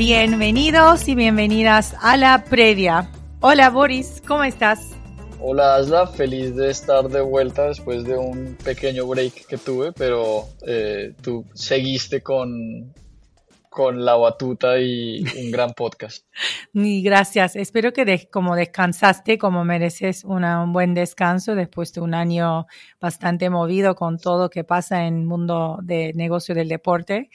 Bienvenidos y bienvenidas a la previa. Hola Boris, ¿cómo estás? Hola Asla, feliz de estar de vuelta después de un pequeño break que tuve, pero eh, tú seguiste con, con la batuta y un gran podcast. Y gracias, espero que como descansaste, como mereces un buen descanso después de un año bastante movido con todo que pasa en el mundo de negocio del deporte.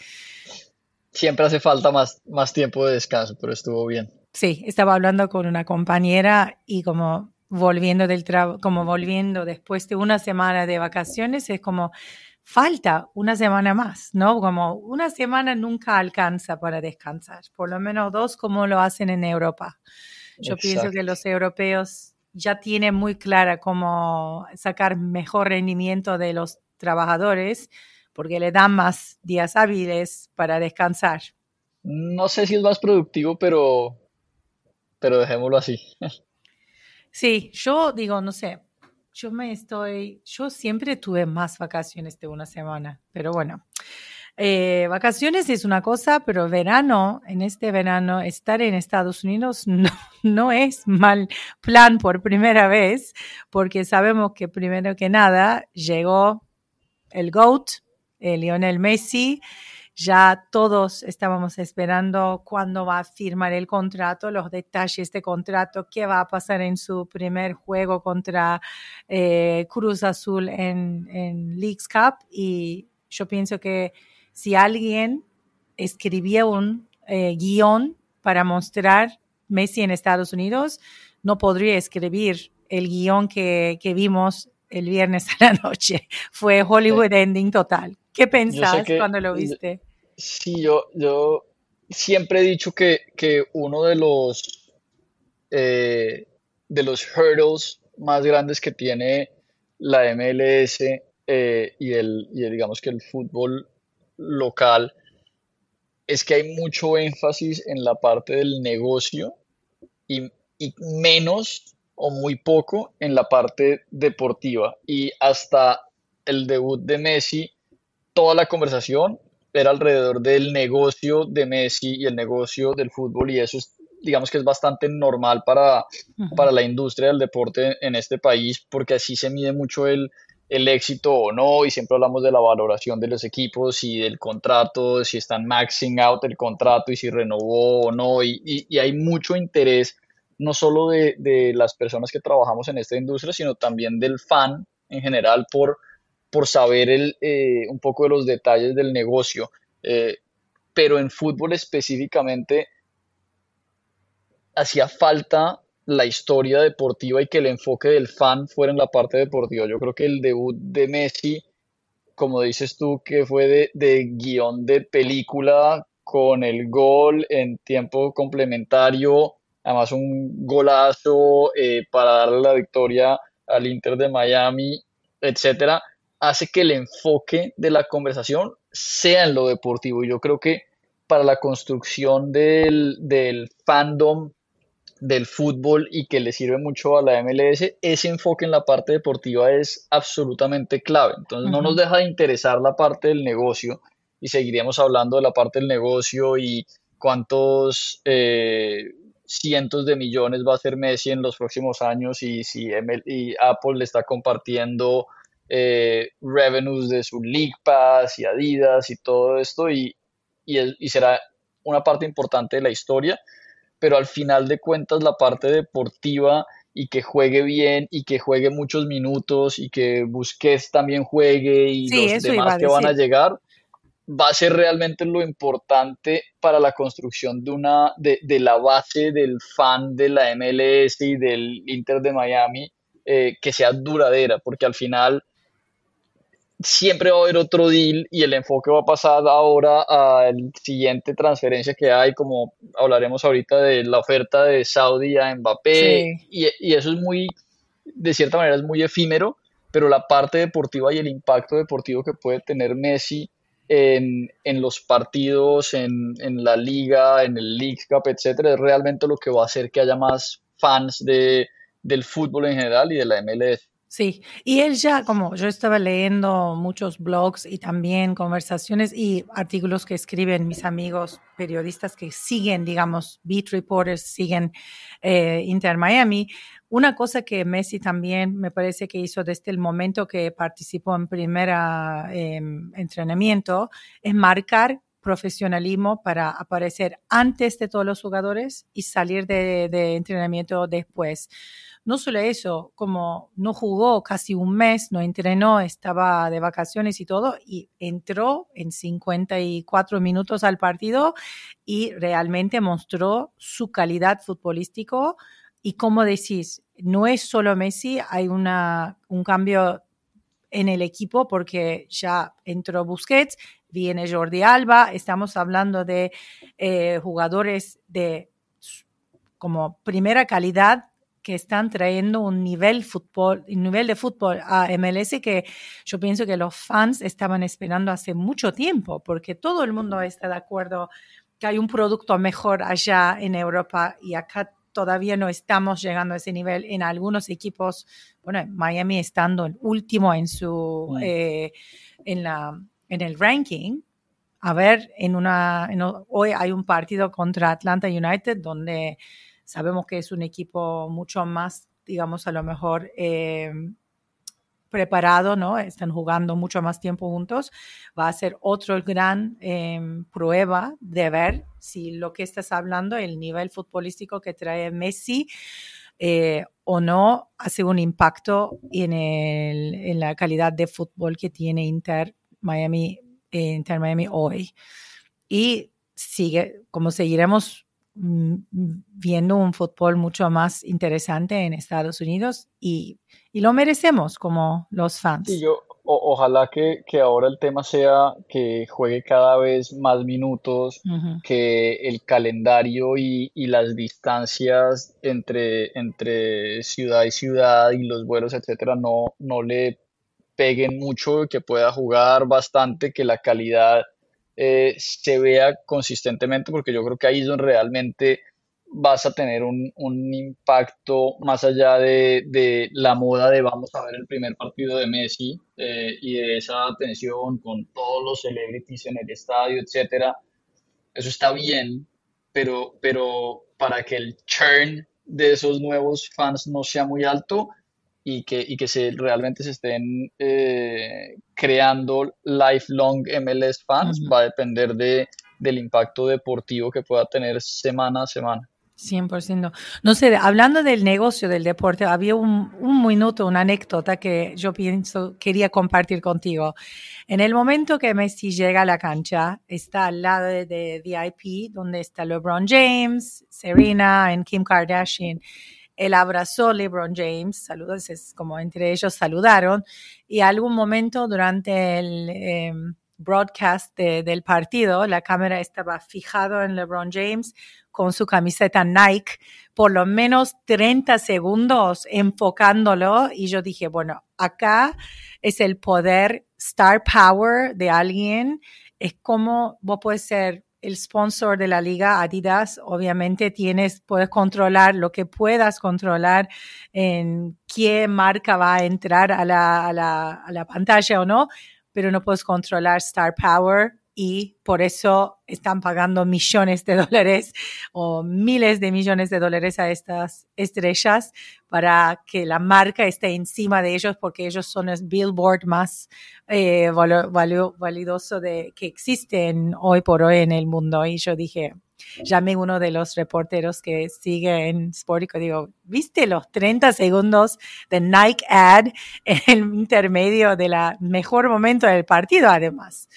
Siempre hace falta más, más tiempo de descanso, pero estuvo bien. Sí, estaba hablando con una compañera y como volviendo del trabajo, como volviendo después de una semana de vacaciones, es como falta una semana más, ¿no? Como una semana nunca alcanza para descansar, por lo menos dos como lo hacen en Europa. Yo pienso que los europeos ya tienen muy clara cómo sacar mejor rendimiento de los trabajadores porque le dan más días hábiles para descansar. No sé si es más productivo, pero, pero dejémoslo así. Sí, yo digo, no sé, yo me estoy, yo siempre tuve más vacaciones de una semana, pero bueno, eh, vacaciones es una cosa, pero verano, en este verano, estar en Estados Unidos no, no es mal plan por primera vez, porque sabemos que primero que nada llegó el GOAT, el Lionel Messi, ya todos estábamos esperando cuándo va a firmar el contrato, los detalles de contrato, qué va a pasar en su primer juego contra eh, Cruz Azul en, en Leagues Cup. Y yo pienso que si alguien escribía un eh, guion para mostrar Messi en Estados Unidos, no podría escribir el guion que, que vimos el viernes a la noche. Fue Hollywood ending total. ¿Qué pensás cuando lo viste? Sí, yo, yo siempre he dicho que, uno de los, eh, de los hurdles más grandes que tiene la MLS eh, y, el, y digamos que el fútbol local es que hay mucho énfasis en la parte del negocio y, y menos o muy poco en la parte deportiva. Y hasta el debut de Messi, toda la conversación era alrededor del negocio de Messi y el negocio del fútbol y eso es digamos que es bastante normal para, para la industria del deporte en este país porque así se mide mucho el, el éxito o no y siempre hablamos de la valoración de los equipos y del contrato, si están maxing out el contrato y si renovó o no y, y, hay mucho interés no solo de, de, las personas que trabajamos en esta industria sino también del fan en general por por saber el, eh, un poco de los detalles del negocio. Eh, pero en fútbol específicamente hacía falta la historia deportiva y que el enfoque del fan fuera en la parte deportiva. Yo creo que el debut de Messi, como dices tú, que fue de, de guion de película con el gol en tiempo complementario, además un golazo eh, para darle la victoria al Inter de Miami, etcétera hace que el enfoque de la conversación sea en lo deportivo. Y yo creo que para la construcción del, del fandom del fútbol y que le sirve mucho a la MLS, ese enfoque en la parte deportiva es absolutamente clave. Entonces no nos deja de interesar la parte del negocio y seguiríamos hablando de la parte del negocio y cuántos eh, cientos de millones va a ser Messi en los próximos años y si y Apple le está compartiendo eh, revenues de su League Pass y Adidas y todo esto y, y, será una parte importante de la historia, pero al final de cuentas la parte deportiva y que juegue bien y que juegue muchos minutos y que Busquets también juegue y los demás que van a llegar, va a ser realmente lo importante para la construcción de una de, de la base del fan de la MLS y del Inter de Miami eh, que sea duradera, porque al final siempre va a haber otro deal y el enfoque va a pasar ahora a la siguiente transferencia que hay, como hablaremos ahorita de la oferta de Saudi a Mbappé, y, y, eso es muy, de cierta manera es muy efímero, pero la parte deportiva y el impacto deportivo que puede tener Messi en, en los partidos, en, en, la liga, en el League Cup, etcétera, es realmente lo que va a hacer que haya más fans de, del fútbol en general y de la MLS. Sí, y él ya, como yo estaba leyendo muchos blogs y también conversaciones y artículos que escriben mis amigos periodistas que siguen, digamos, beat reporters, siguen eh, Inter Miami. Una cosa que Messi también me parece que hizo desde el momento que participó en primera eh, entrenamiento es marcar profesionalismo para aparecer antes de todos los jugadores y salir de entrenamiento después no solo eso, como no jugó casi un mes, no entrenó, estaba de vacaciones y todo, y entró en 54 minutos al partido y realmente mostró su calidad futbolístico. Y como decís, no es solo Messi, hay una, un cambio en el equipo porque ya entró Busquets, viene Jordi Alba, estamos hablando de eh, jugadores de como primera calidad que están trayendo un nivel, fútbol, un nivel de fútbol a MLS que yo pienso que los fans estaban esperando hace mucho tiempo, porque todo el mundo está de acuerdo que hay un producto mejor allá en Europa y acá todavía no estamos llegando a ese nivel en algunos equipos, bueno, Miami estando el último en su, eh, en, la, en el ranking, a ver, en una, hoy hay un partido contra Atlanta United donde Sabemos que es un equipo mucho más, digamos, a lo mejor eh, preparado, ¿no? Están jugando mucho más tiempo juntos. Va a ser otro gran eh, prueba de ver si lo que estás hablando, el nivel futbolístico que trae Messi, eh, o no hace un impacto en, el, en, la calidad de fútbol que tiene Inter Miami, Inter Miami hoy. Y sigue, como seguiremos viendo un fútbol mucho más interesante en Estados Unidos y, y lo merecemos como los fans. Sí, yo, ojalá que, que, ahora el tema sea que juegue cada vez más minutos, que el calendario y, y, las distancias entre, entre ciudad y ciudad y los vuelos, etcétera, no, no le peguen mucho, que pueda jugar bastante, que la calidad eh, se vea consistentemente, porque yo creo que ahí es donde realmente vas a tener un, un impacto más allá de, de, la moda de vamos a ver el primer partido de Messi eh, y de esa atención con todos los celebrities en el estadio, etcétera. Eso está bien, pero, pero para que el churn de esos nuevos fans no sea muy alto, y que, y que se, realmente se estén eh, creando lifelong MLS fans va a depender de, del impacto deportivo que pueda tener semana a semana. 100%. No sé, hablando del negocio del deporte, había un, un, minuto, una anécdota que yo pienso, quería compartir contigo. En el momento que Messi llega a la cancha, está al lado de, de VIP, donde está LeBron James, Serena y Kim Kardashian él abrazó LeBron James, saludos, es como entre ellos saludaron, y algún momento durante el em, broadcast del partido, la cámara estaba fijada en LeBron James con su camiseta Nike, por lo menos 30 segundos enfocándolo, y yo dije, bueno, acá es el poder star power de alguien, es como vos puedes ser el sponsor de la liga, Adidas, obviamente tienes, puedes controlar lo que puedas controlar en qué marca va a entrar a la, a la, a la pantalla o no, pero no puedes controlar Star Power y por eso están pagando millones de dólares o miles de millones de dólares a estas estrellas para que la marca esté encima de ellos porque ellos son el billboard más eh, validoso de, que existen hoy por hoy en el mundo. Y yo dije, llamé uno de los reporteros que sigue en Sportico, digo, ¿viste los 30 segundos de Nike ad en el intermedio de la mejor momento del partido además?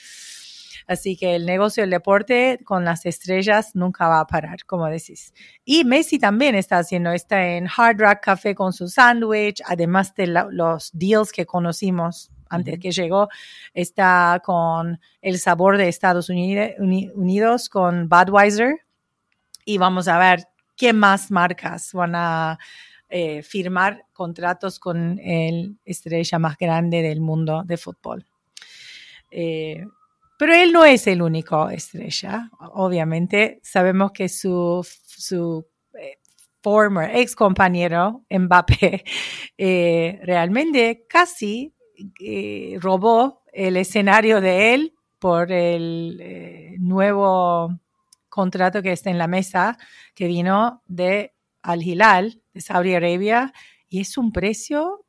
Así que el negocio del deporte con las estrellas nunca va a parar, como decís. Y Messi también está haciendo, está en Hard Rock Café con su sándwich, además de los deals que conocimos antes que llegó, está con el sabor de Estados Unidos, con Budweiser. Y vamos a ver qué más marcas van a eh, firmar contratos con el estrella más grande del mundo de fútbol. Eh, pero él no es el único estrella, obviamente. Sabemos que su, su eh, former ex compañero Mbappé realmente casi robó el escenario de él por el nuevo contrato que está en la mesa que vino de Al Hilal Saudi Arabia y es un precio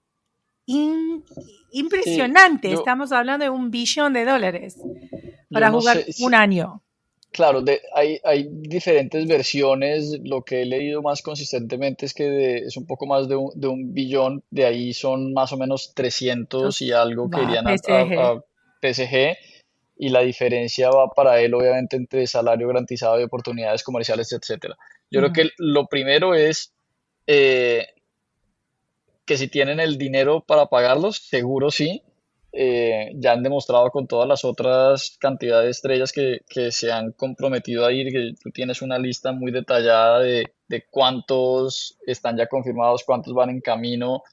impresionante. Estamos hablando de un billón de dólares para jugar un año. Claro, hay, hay, diferentes versiones. Lo que he leído más consistentemente es que es un poco más de un, de un, billón. De ahí son más o menos 300 y algo que irían a, a, PSG. Y la diferencia va para él, obviamente, entre salario garantizado y oportunidades comerciales, etcétera. Yo creo que lo primero es eh, que si tienen el dinero para pagarlos, seguro sí. Eh, ya han demostrado con todas las otras cantidades de estrellas que, se han comprometido a ir, que tú tienes una lista muy detallada de, cuántos están ya confirmados, cuántos van en camino,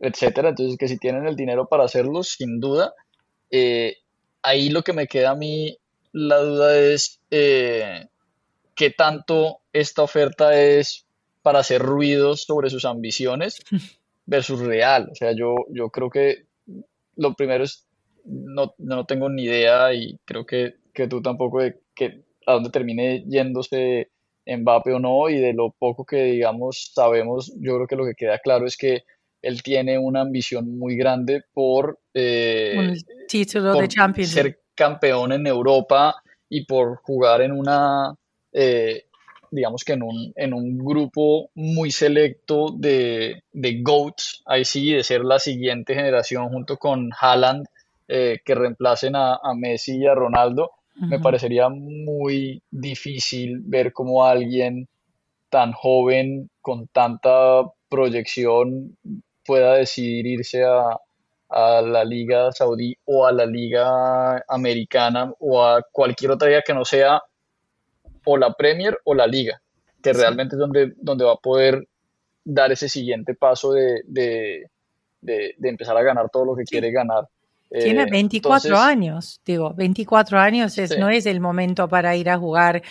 etcétera. Entonces, que si tienen el dinero para hacerlos, sin duda. Eh, ahí lo que me queda a mí la duda es qué tanto esta oferta es para hacer ruidos sobre sus ambiciones versus real. O sea, yo, yo creo que lo primero es, no, no tengo ni idea y creo que, que tú tampoco de que a dónde termine yéndose Mbappe o no y de lo poco que digamos sabemos, yo creo que lo que queda claro es que él tiene una ambición muy grande por, eh, título de Champions. ser campeón en Europa y por jugar en una eh, digamos que en un, en un grupo muy selecto de, de GOATs, ahí sí, de ser la siguiente generación junto con Haaland, eh, que reemplacen a, Messi y a Ronaldo, me parecería muy difícil ver cómo alguien tan joven, con tanta proyección, pueda decidir irse a, a la liga saudí o a la liga americana o a cualquier otra liga que no sea o la Premier o la Liga, que realmente es donde, donde va a poder dar ese siguiente paso de, empezar a ganar todo lo que quiere ganar. Tiene 24 eh, años, digo, 24 años es, no es el momento para ir a jugar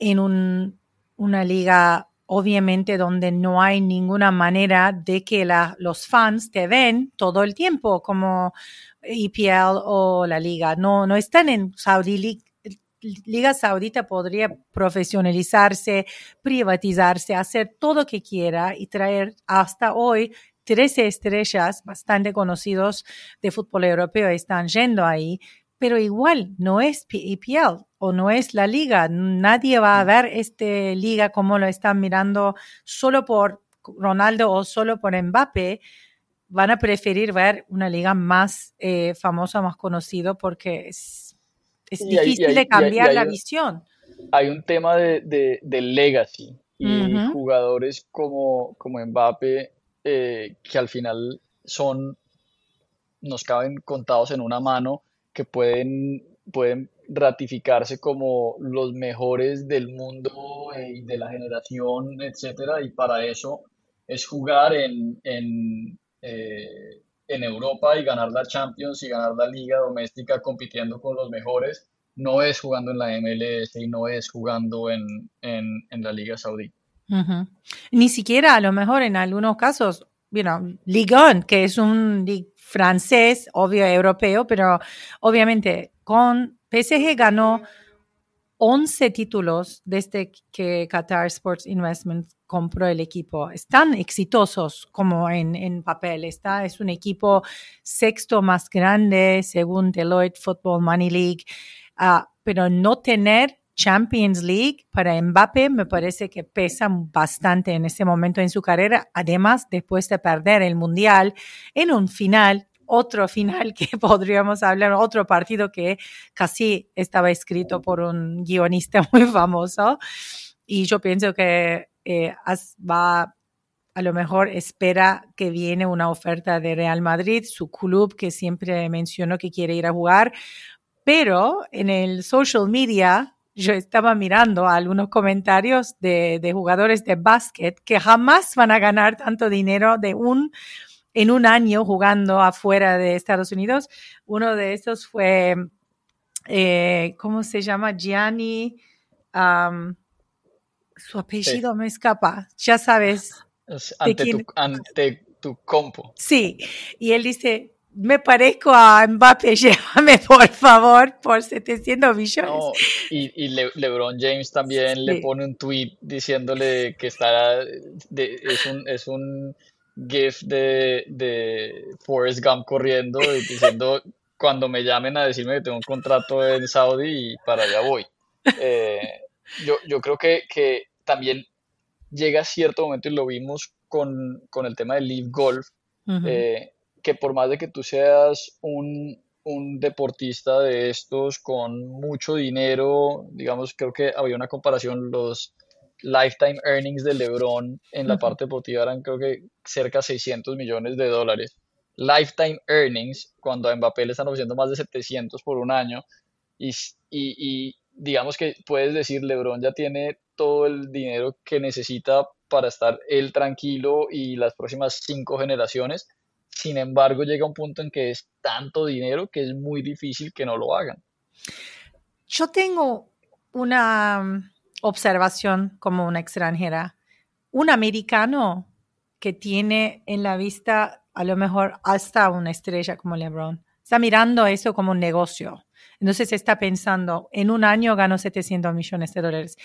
en un, una liga, obviamente, donde no hay ninguna manera de que la, los fans te ven todo el tiempo, como EPL o la liga. No, no están en Saudi League Liga Saudita podría profesionalizarse, privatizarse, hacer todo lo que quiera y traer hasta hoy 13 estrellas bastante conocidos de fútbol europeo están yendo ahí, pero igual no es EPL o no es la liga. Nadie va a ver esta liga como lo están mirando solo por Ronaldo o solo por Mbappé. Van a preferir ver una liga más eh, famosa, más conocida, porque es es difícil de cambiar la visión. Hay un tema de, de, legacy y jugadores como, como Mbappe eh, que al final son, nos caben contados en una mano, que pueden, pueden ratificarse como los mejores del mundo y de la generación, etcétera, y para eso es jugar en, en, eh, en Europa y ganar la Champions y ganar la liga doméstica compitiendo con los mejores, no es jugando en la MLS y no es jugando en, la Liga Saudí. Ni siquiera a lo mejor en algunos casos, Ligue 1, que es un francés, obvio europeo, pero obviamente con PSG ganó 11 títulos desde que Qatar Sports Investment compró el equipo. Están exitosos como en, papel. Está, es un equipo sexto más grande según Deloitte Football Money League. Ah, pero no tener Champions League para Mbappé me parece que pesa bastante en ese momento en su carrera. Además, después de perder el Mundial en un final otro final que podríamos hablar, otro partido que casi estaba escrito por un guionista muy famoso. Y yo pienso que eh, va, a lo mejor espera que viene una oferta de Real Madrid, su club que siempre mencionó que quiere ir a jugar, pero en el social media yo estaba mirando algunos comentarios de, de, jugadores de básquet que jamás van a ganar tanto dinero de un, en un año jugando afuera de Estados Unidos. Uno de estos fue, eh, ¿cómo se llama? Gianni. su apellido me escapa. Ya sabes. Ante, tu, ante tu compo. Sí, y él dice, me parezco a Mbappé, llévame por favor por 700 millones. y, y LeBron James también le pone un tweet diciéndole que está es un es un gif de, de Forrest Gump corriendo y diciendo cuando me llamen a decirme que tengo un contrato en Saudi y para allá voy. Eh, yo, yo creo que, que también llega cierto momento y lo vimos con, con el tema del Live Golf que por más de que tú seas un, deportista de estos con mucho dinero, digamos, creo que había una comparación, los lifetime earnings de LeBron en la parte deportiva eran creo que cerca de 600 millones de dólares. Lifetime earnings, cuando a Mbappé le están ofreciendo más de 700 por un año, y, y digamos que puedes decir, LeBron ya tiene todo el dinero que necesita para estar él tranquilo y las próximas cinco generaciones sin embargo, llega un punto en que es tanto dinero que es muy difícil que no lo hagan. Yo tengo una observación como una extranjera. Un americano que tiene en la vista a lo mejor hasta una estrella como LeBron, está mirando eso como un negocio. Entonces está pensando, en un año gano 700 millones de dólares.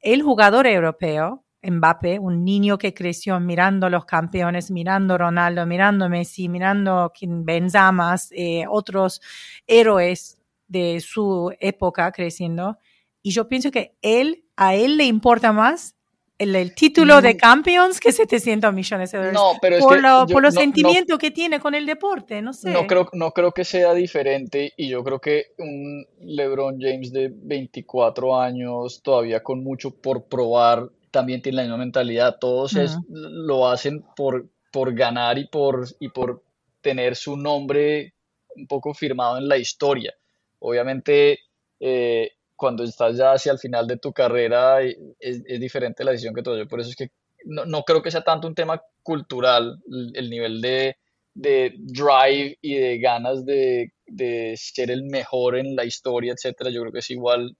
El jugador europeo Mbappé, un niño que creció mirando los campeones, mirando Ronaldo, mirando Messi, mirando Benzema, eh, otros héroes de su época creciendo. Y yo pienso que él, a él le importa más el, título de. Champions que 700 millones de dólares. No, pero es por, que lo, por los sentimientos que tiene con el deporte, no sé. No creo, no creo que sea diferente y yo creo que un LeBron James de 24 años, todavía con mucho por probar, también tiene la misma mentalidad. Todos lo hacen por, por ganar y por, y por tener su nombre un poco firmado en la historia. Obviamente, eh, cuando estás ya hacia el final de tu carrera, es, es diferente la decisión que todo. Por eso es que no, no, creo que sea tanto un tema cultural, el, nivel de, de, drive y de ganas de, de, ser el mejor en la historia, etcétera. Yo creo que es igual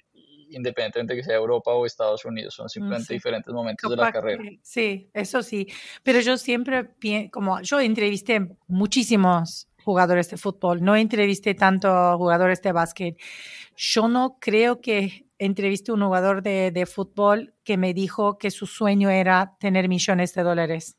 independientemente de que sea Europa o Estados Unidos, son simplemente diferentes momentos de la carrera. sí, eso sí, pero yo siempre, como yo entrevisté muchísimos jugadores de fútbol, no entrevisté tanto jugadores de básquet, yo no creo que entrevisté un jugador de, fútbol que me dijo que su sueño era tener millones de dólares,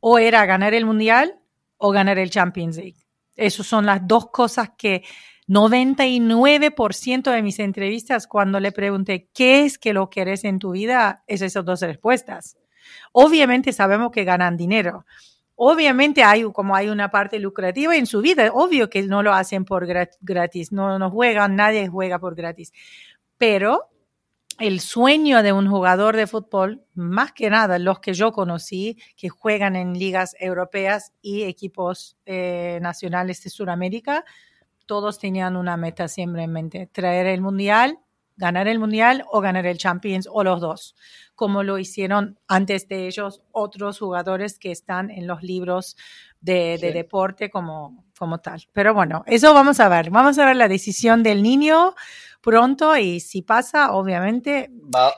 o era ganar el mundial o ganar el Champions League. Esas son las dos cosas que 99% de mis entrevistas, cuando le pregunté qué es que lo quieres en tu vida, es esas dos respuestas. Obviamente sabemos que ganan dinero. Obviamente hay como hay una parte lucrativa en su vida, obvio que no lo hacen por gratis, no, no juegan, nadie juega por gratis. Pero el sueño de un jugador de fútbol, más que nada los que yo conocí, que juegan en ligas europeas y equipos eh, nacionales de Sudamérica, todos tenían una meta siempre en mente, traer el mundial, ganar el mundial o ganar el Champions o los dos, como lo hicieron antes de ellos otros jugadores que están en los libros de, deporte como, como tal. Pero bueno, eso vamos a ver. Vamos a ver la decisión del niño pronto y si pasa, obviamente... Va,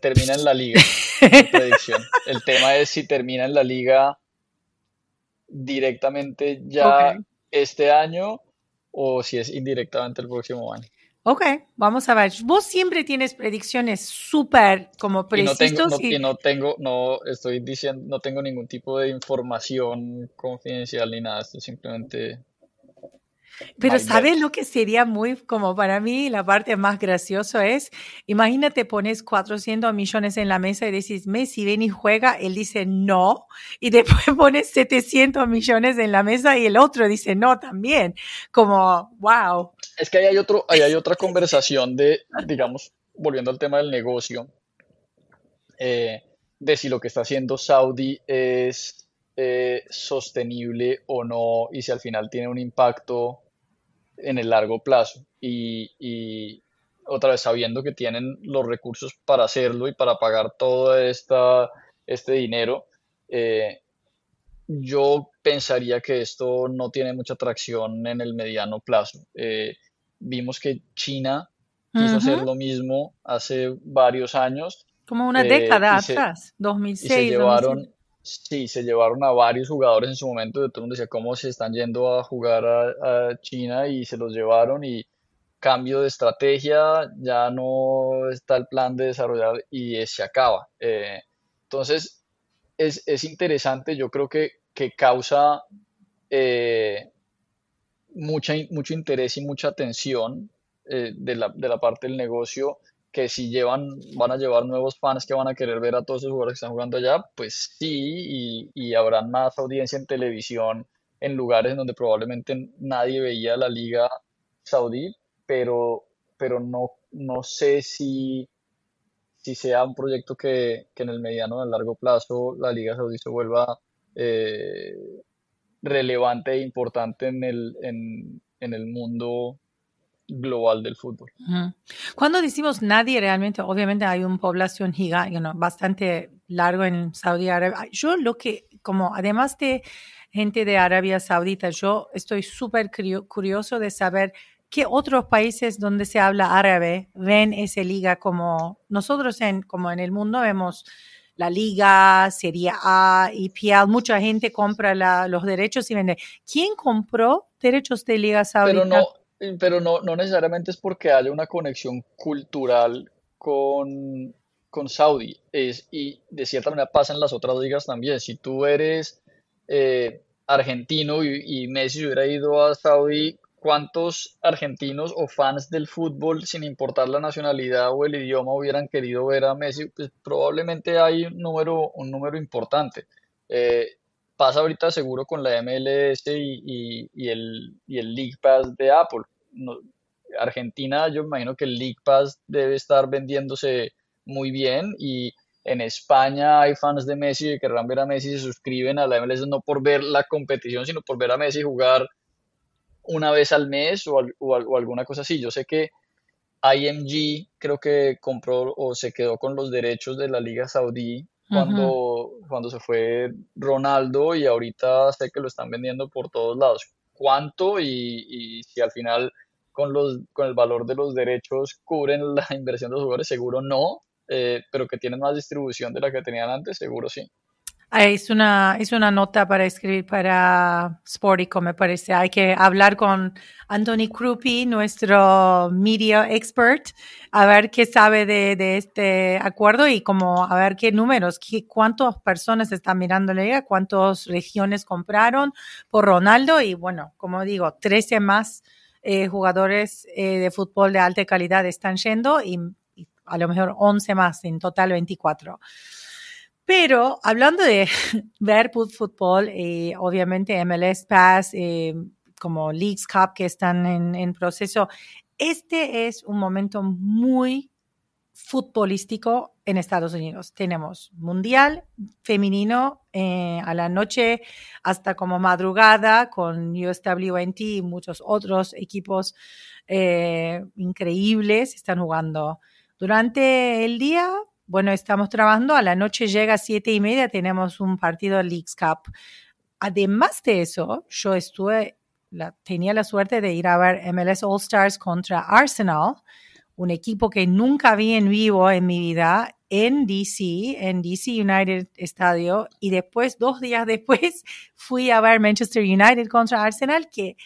termina en la liga. predicción. El tema es si termina en la liga directamente ya este año o si es indirectamente el próximo año. Ok, vamos a ver. Vos siempre tienes predicciones súper como precisas. Y no tengo, y... no tengo, no estoy diciendo, no tengo ningún tipo de información confidencial ni nada. Esto simplemente Pero ¿sabes lo que sería muy, como para mí, la parte más graciosa es, imagínate pones 400 millones en la mesa y decís, Messi, ven y juega, él dice no, y después pones 700 millones en la mesa y el otro dice no también, como, wow. Es que ahí hay otro, ahí hay otra conversación de, digamos, volviendo al tema del negocio, eh, de si lo que está haciendo Saudi es eh, sostenible o no y si al final tiene un impacto en el largo plazo. Y, y otra vez sabiendo que tienen los recursos para hacerlo y para pagar todo esta, este dinero, eh, yo pensaría que esto no tiene mucha tracción en el mediano plazo. Eh, vimos que China quiso hacer lo mismo hace varios años Como una eh, década y se, atrás, y se 2006, 2007. llevaron, sí, se llevaron a varios jugadores en su momento. y Todo el mundo decía cómo se están yendo a jugar a, China y se los llevaron y cambio de estrategia, ya no está el plan de desarrollar y se acaba. Eh, entonces, es, es interesante, yo creo que, que causa eh, mucha, mucho interés y mucha atención eh, de la, de la parte del negocio, que si llevan, van a llevar nuevos fans que van a querer ver a todos esos jugadores que están jugando allá, pues sí, y, y habrán más audiencia en televisión en lugares en donde probablemente nadie veía la liga saudí, pero, pero no, no sé si, si sea un proyecto que, que en el mediano o en el largo plazo la liga saudí se vuelva eh, relevante e importante en el, en, en el mundo global del fútbol. Cuando decimos nadie, realmente, obviamente hay una población gigante, you know, bastante largo en Saudi Arabia. Yo lo que, como además de gente de Arabia Saudita, yo estoy súper curio- curioso de saber qué otros países donde se habla árabe ven esa liga como nosotros en, como en el mundo vemos la liga, Serie A, EPL, mucha gente compra la- los derechos y vende. ¿Quién compró derechos de liga Pero saudita? no, eh, pero no, no necesariamente es porque haya una conexión cultural con, con Saudi. Es, y de cierta manera pasa en las otras ligas también. Si tú eres eh, argentino y, y Messi hubiera ido a Saudi, ¿cuántos argentinos o fans del fútbol, sin importar la nacionalidad o el idioma, hubieran querido ver a Messi? Pues probablemente hay un número, un número importante. Eh, pasa ahorita seguro con la MLS y, y- y el, y el League Pass de Apple. No- Argentina, yo imagino que el League Pass debe estar vendiéndose muy bien y en España hay fans de Messi que querrán ver a Messi y se suscriben a la MLS no por ver la competición, sino por ver a Messi jugar una vez al mes o, al- o al- o alguna cosa así. Yo sé que IMG creo que compró o se quedó con los derechos de la Liga Saudí cuando, cuando se fue Ronaldo y ahorita sé que lo están vendiendo por todos lados. ¿Cuánto? Y, y si al final con los, con el valor de los derechos cubren la inversión de los jugadores, seguro no, eh, pero que tienen más distribución de la que tenían antes, seguro sí. Es una, es una nota para escribir para Sportico, me parece. Hay que hablar con Anthony Krupi, nuestro media expert, a ver qué sabe de, de este acuerdo y como a ver qué números, qué, cuántas personas están mirando la liga, cuántas regiones compraron por Ronaldo y bueno, como digo, 13 más eh, jugadores eh, de fútbol de alta calidad están yendo y, y a lo mejor 11 más, en total 24. Pero hablando de ver fútbol, eh, obviamente MLS Pass, eh, como Leagues Cup que están en, en, proceso, este es un momento muy futbolístico en Estados Unidos. Tenemos Mundial femenino eh, a la noche hasta como madrugada con USWNT y muchos otros equipos eh, increíbles están jugando. Durante el día bueno, estamos trabajando, a la noche llega a siete y media, tenemos un partido de Leagues Cup. Además de eso, yo estuve, tenía la suerte de ir a ver MLS All Stars contra Arsenal, un equipo que nunca vi en vivo en mi vida, en DC, en DC United Estadio, y después, dos días después, fui a ver Manchester United contra Arsenal, que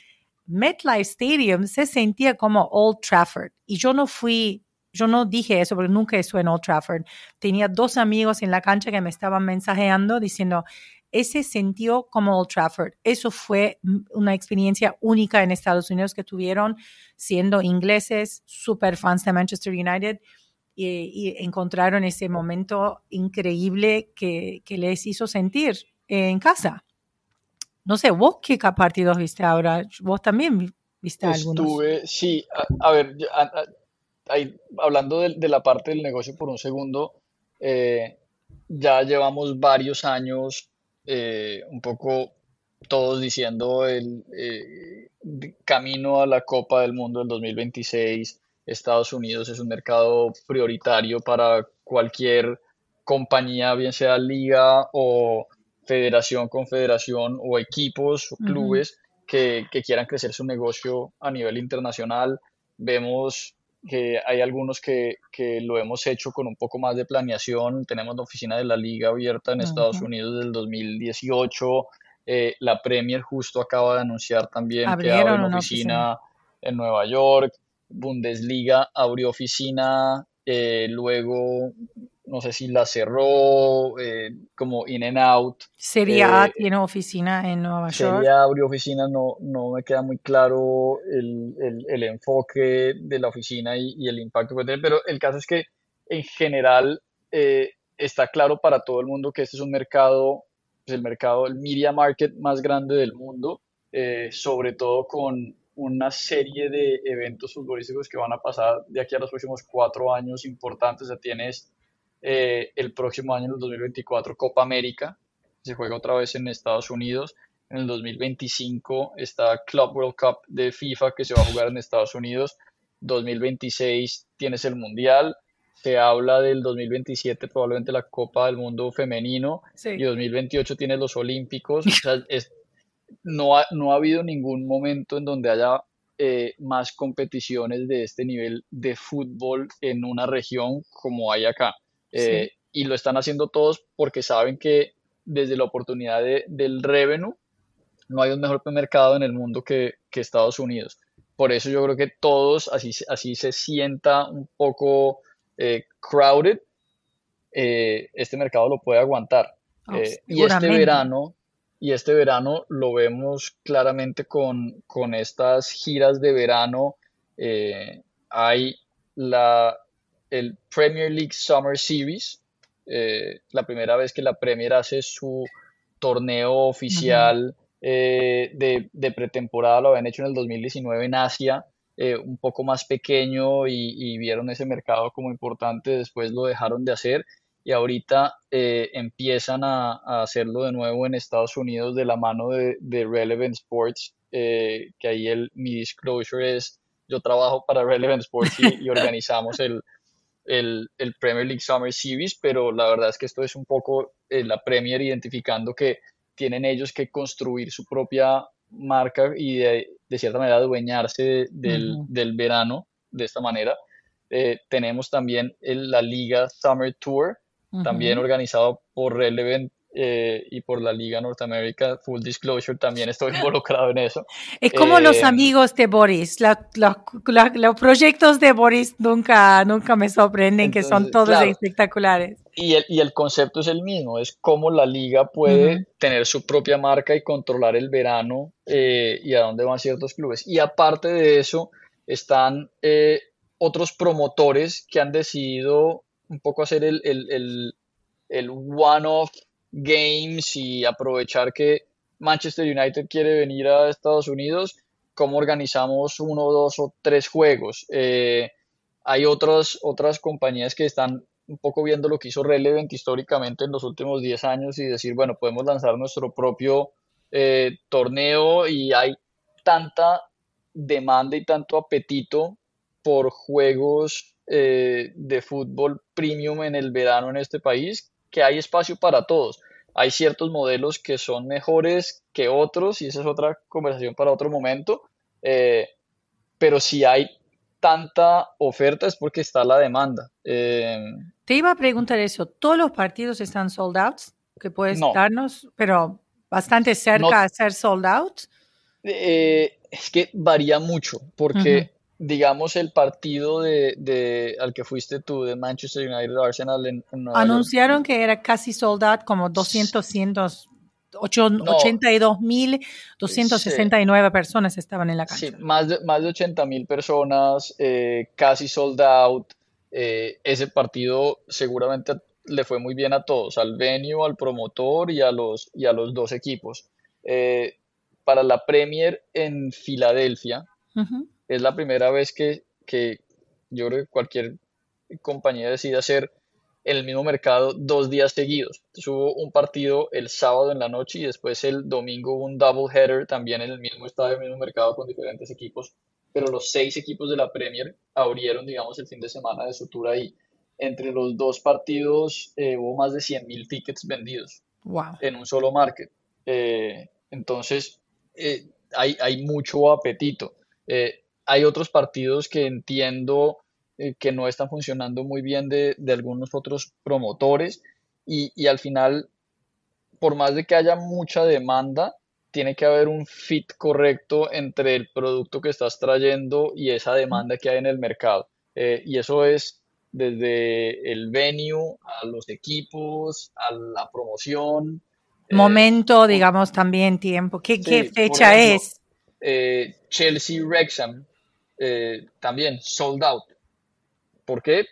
MetLife Stadium se sentía como Old Trafford, y yo no fui yo no dije eso porque nunca estuve en Old Trafford. Tenía dos amigos en la cancha que me estaban mensajeando diciendo, ese sintió como Old Trafford. Eso fue una experiencia única en Estados Unidos que tuvieron siendo ingleses, super fans de Manchester United y, encontraron ese momento increíble que, les hizo sentir en casa. No sé, vos qué partidos viste ahora, vos también viste algunos. Estuve, sí, a, ver, hablando de, la parte del negocio por un segundo, eh, ya llevamos varios años eh, un poco todos diciendo el eh, camino a la Copa del Mundo del 2026. Estados Unidos es un mercado prioritario para cualquier compañía, bien sea liga o federación, confederación o equipos o clubes que, que, quieran crecer su negocio a nivel internacional. Vemos que hay algunos que, que, lo hemos hecho con un poco más de planeación. Tenemos la oficina de la liga abierta en Estados Unidos del 2018. Eh, la Premier justo acaba de anunciar también que abre una oficina, en Nueva York. Bundesliga abrió oficina, eh, luego no sé si la cerró, eh, como in and out. Serie A eh, tiene oficina en Nueva York. Serie A abrió oficina, no, no me queda muy claro el, el, enfoque de la oficina y, el impacto que tiene, pero el caso es que en general eh, está claro para todo el mundo que este es un mercado, es el mercado, el media market más grande del mundo, sobre todo con una serie de eventos futbolísticos que van a pasar de aquí a los próximos cuatro años importantes. O tienes eh, el próximo año, en el 2024, Copa América, se juega otra vez en Estados Unidos. En el 2025 está Club World Cup de FIFA que se va a jugar en Estados Unidos. 2026 tienes el Mundial. Se habla del 2027 probablemente la Copa del Mundo femenino. Y 2028 tienes los Olímpicos. no, ha, no ha habido ningún momento en donde haya eh, más competiciones de este nivel de fútbol en una región como hay acá. Eh, y lo están haciendo todos porque saben que desde la oportunidad del revenue no hay un mejor mercado en el mundo que, Estados Unidos. Por eso yo creo que todos, así, así se sienta un poco eh, crowded, eh, este mercado lo puede aguantar. Ah, y este verano, y este verano lo vemos claramente con, con estas giras de verano. hay la, el Premier League Summer Series, eh, la primera vez que la Premier hace su torneo oficial eh, de, pretemporada, lo habían hecho en el 2019 en Asia, eh, un poco más pequeño y, vieron ese mercado como importante, después lo dejaron de hacer y ahorita empiezan a, hacerlo de nuevo en Estados Unidos de la mano de, Relevant Sports, que ahí el, mi disclosure es, yo trabajo para Relevant Sports y organizamos el, el, Premier League Summer Series, pero la verdad es que esto es un poco eh, la Premier identificando que tienen ellos que construir su propia marca y de, cierta manera adueñarse del, verano de esta manera. Eh, tenemos también la Liga Summer Tour, también organizado por Relevant eh, y por la Liga Norteamérica, Full Disclosure, también estoy involucrado en eso. Es como los eh, amigos de Boris, los proyectos de Boris nunca, nunca me sorprenden, que son todos espectaculares. Y el, y el, concepto es el mismo, es cómo la liga puede tener su propia marca y controlar el verano eh, y a dónde van ciertos clubes. Y aparte de eso, están otros promotores que han decidido un poco hacer el, el, el, el one-off games y aprovechar que Manchester United quiere venir a Estados Unidos, cómo organizamos uno, dos o tres juegos. Eh, hay otras, otras compañías que están un poco viendo lo que hizo Relevant históricamente en los últimos 10 años y decir, bueno, podemos lanzar nuestro propio eh, torneo y hay tanta demanda y tanto apetito por juegos eh, de fútbol premium en el verano en este país que hay espacio para todos. Hay ciertos modelos que son mejores que otros y esa es otra conversación para otro momento. Eh, pero si hay tanta oferta es porque está la demanda. Eh, Te iba a preguntar eso. ¿Todos los partidos están sold out? Que puedes darnos, pero bastante cerca de ser sold out. Eh, es que varía mucho porque digamos, el partido de, al que fuiste tú, de Manchester United Arsenal en, Anunciaron que era casi sold out, como 200, 100 82.269 personas estaban en la cancha. Sí, más de, más de 80.000 personas, eh, casi sold out. Eh, ese partido seguramente le fue muy bien a todos, al venue, al promotor y a los, y a los dos equipos. Eh, para la Premier en Filadelfia, es la primera vez que, que yo creo que cualquier compañía decide hacer en el mismo mercado dos días seguidos. hubo un partido el sábado en la noche y después el domingo un double header también en el mismo estadio, el mismo mercado con diferentes equipos. Pero los seis equipos de la Premier abrieron, digamos, el fin de semana de su tour ahí. Entre los dos partidos eh, hubo más de 100.000 tickets vendidos en un solo market. Eh, entonces, eh, hay, hay, mucho apetito. Hay otros partidos que entiendo eh, que no están funcionando muy bien de, algunos otros promotores y, al final, por más de que haya mucha demanda, tiene que haber un fit correcto entre el producto que estás trayendo y esa demanda que hay en el mercado. Eh, y eso es desde el venue a los equipos, a la promoción. Eh, Momento, digamos, también tiempo. ¿Qué, fecha es? Chelsea Wrexham, también sold out. ¿Por qué?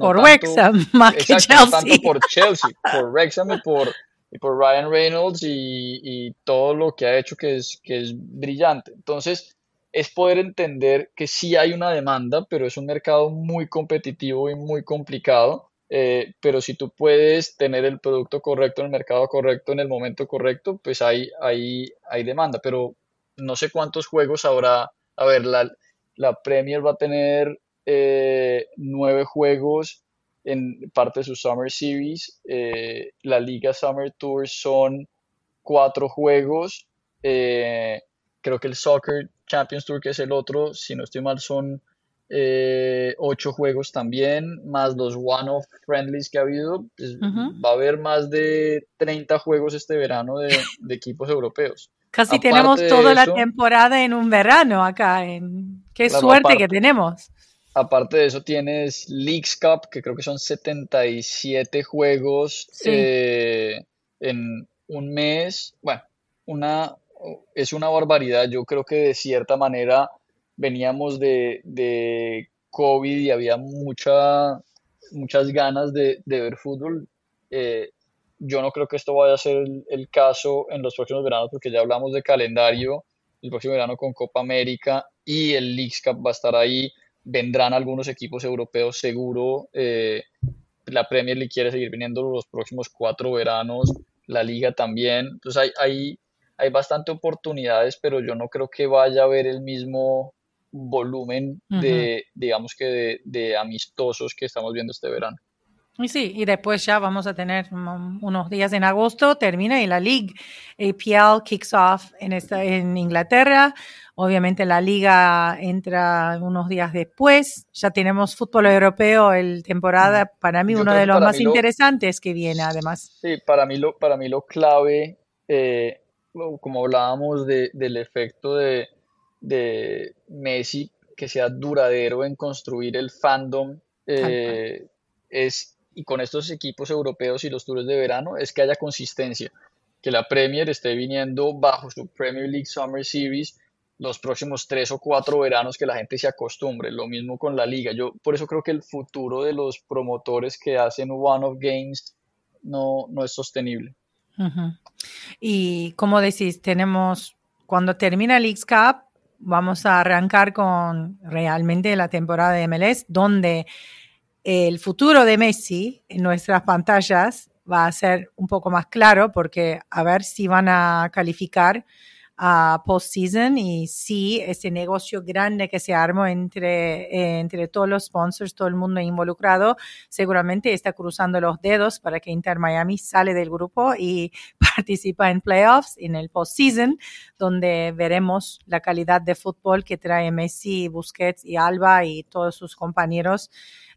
por Wrexham, más que Chelsea. Tanto por Chelsea, por Wrexham y por, por Ryan Reynolds y, todo lo que ha hecho que es, que es brillante. Entonces, es poder entender que sí hay una demanda, pero es un mercado muy competitivo y muy complicado. Eh, pero si tú puedes tener el producto correcto en el mercado correcto en el momento correcto, pues hay, hay, hay demanda. Pero no sé cuántos juegos habrá. A ver, la, la Premier va a tener eh, nueve juegos en parte de su Summer Series. Eh, la Liga Summer Tour son cuatro juegos. Eh, creo que el Soccer Champions Tour, que es el otro, si no estoy mal, son ocho juegos también, más los one-off friendlies que ha habido. Pues, va a haber más de 30 juegos este verano de, equipos europeos. Casi tenemos toda la temporada en un verano acá. En... Qué suerte que tenemos. Aparte de eso tienes Leagues Cup, que creo que son 77 juegos eh, en un mes. Bueno, una, es una barbaridad. Yo creo que de cierta manera veníamos de, de COVID y había mucha, muchas ganas de, ver fútbol. Eh, yo no creo que esto vaya a ser el, el, caso en los próximos veranos porque ya hablamos de calendario. El próximo verano con Copa América y el Leagues Cup va a estar ahí vendrán algunos equipos europeos seguro. Eh, la Premier League quiere seguir viniendo los próximos cuatro veranos, la liga también. Entonces hay, hay, hay bastante oportunidades, pero yo no creo que vaya a haber el mismo volumen de, digamos que de amistosos que estamos viendo este verano. Y sí, y después ya vamos a tener unos días en agosto, termina y la League APL kicks off en, esta, en Inglaterra. Obviamente la liga entra unos días después. Ya tenemos fútbol europeo, el temporada, para mí uno de los más interesantes que viene además. Sí, para mí lo, para mí lo clave, eh, como hablábamos del efecto de, de Messi, que sea duradero en construir el fandom, eh, es y con estos equipos europeos y los tours de verano es que haya consistencia, que la Premier esté viniendo bajo su Premier League Summer Series los próximos tres o cuatro veranos que la gente se acostumbre. Lo mismo con la liga. Yo por eso creo que el futuro de los promotores que hacen one of games no, no es sostenible. Y como decís, tenemos cuando termina el League Cup, vamos a arrancar con realmente la temporada de MLS, donde el futuro de Messi en nuestras pantallas va a ser un poco más claro porque a ver si van a calificar a postseason y si ese negocio grande que se armó entre, entre todos los sponsors, todo el mundo involucrado, seguramente está cruzando los dedos para que Inter Miami sale del grupo y participa en playoffs en el postseason, donde veremos la calidad de fútbol que trae Messi, Busquets y Alba y todos sus compañeros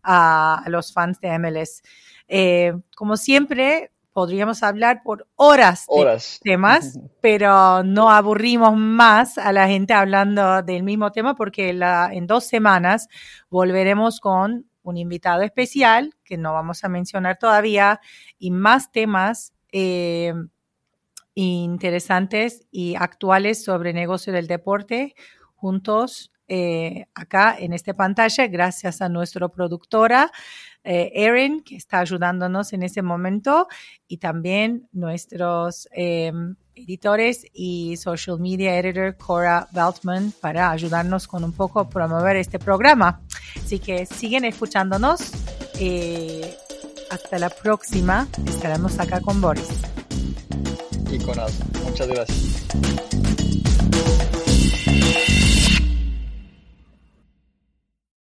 a, los fans de MLS. Eh, como siempre, podríamos hablar por horas, de temas, pero no aburrimos más a la gente hablando del mismo tema porque la, en dos semanas volveremos con un invitado especial que no vamos a mencionar todavía y más temas. Eh, interesantes y actuales sobre negocio del deporte juntos eh, acá en esta pantalla, gracias a nuestra productora eh, Erin, que está ayudándonos en ese momento, y también nuestros em, editores y social media editor Cora Beltman para ayudarnos con un poco a promover este programa. Así que siguen escuchándonos. Eh, hasta la próxima. Estaremos acá con Boris. Y con Muchas gracias.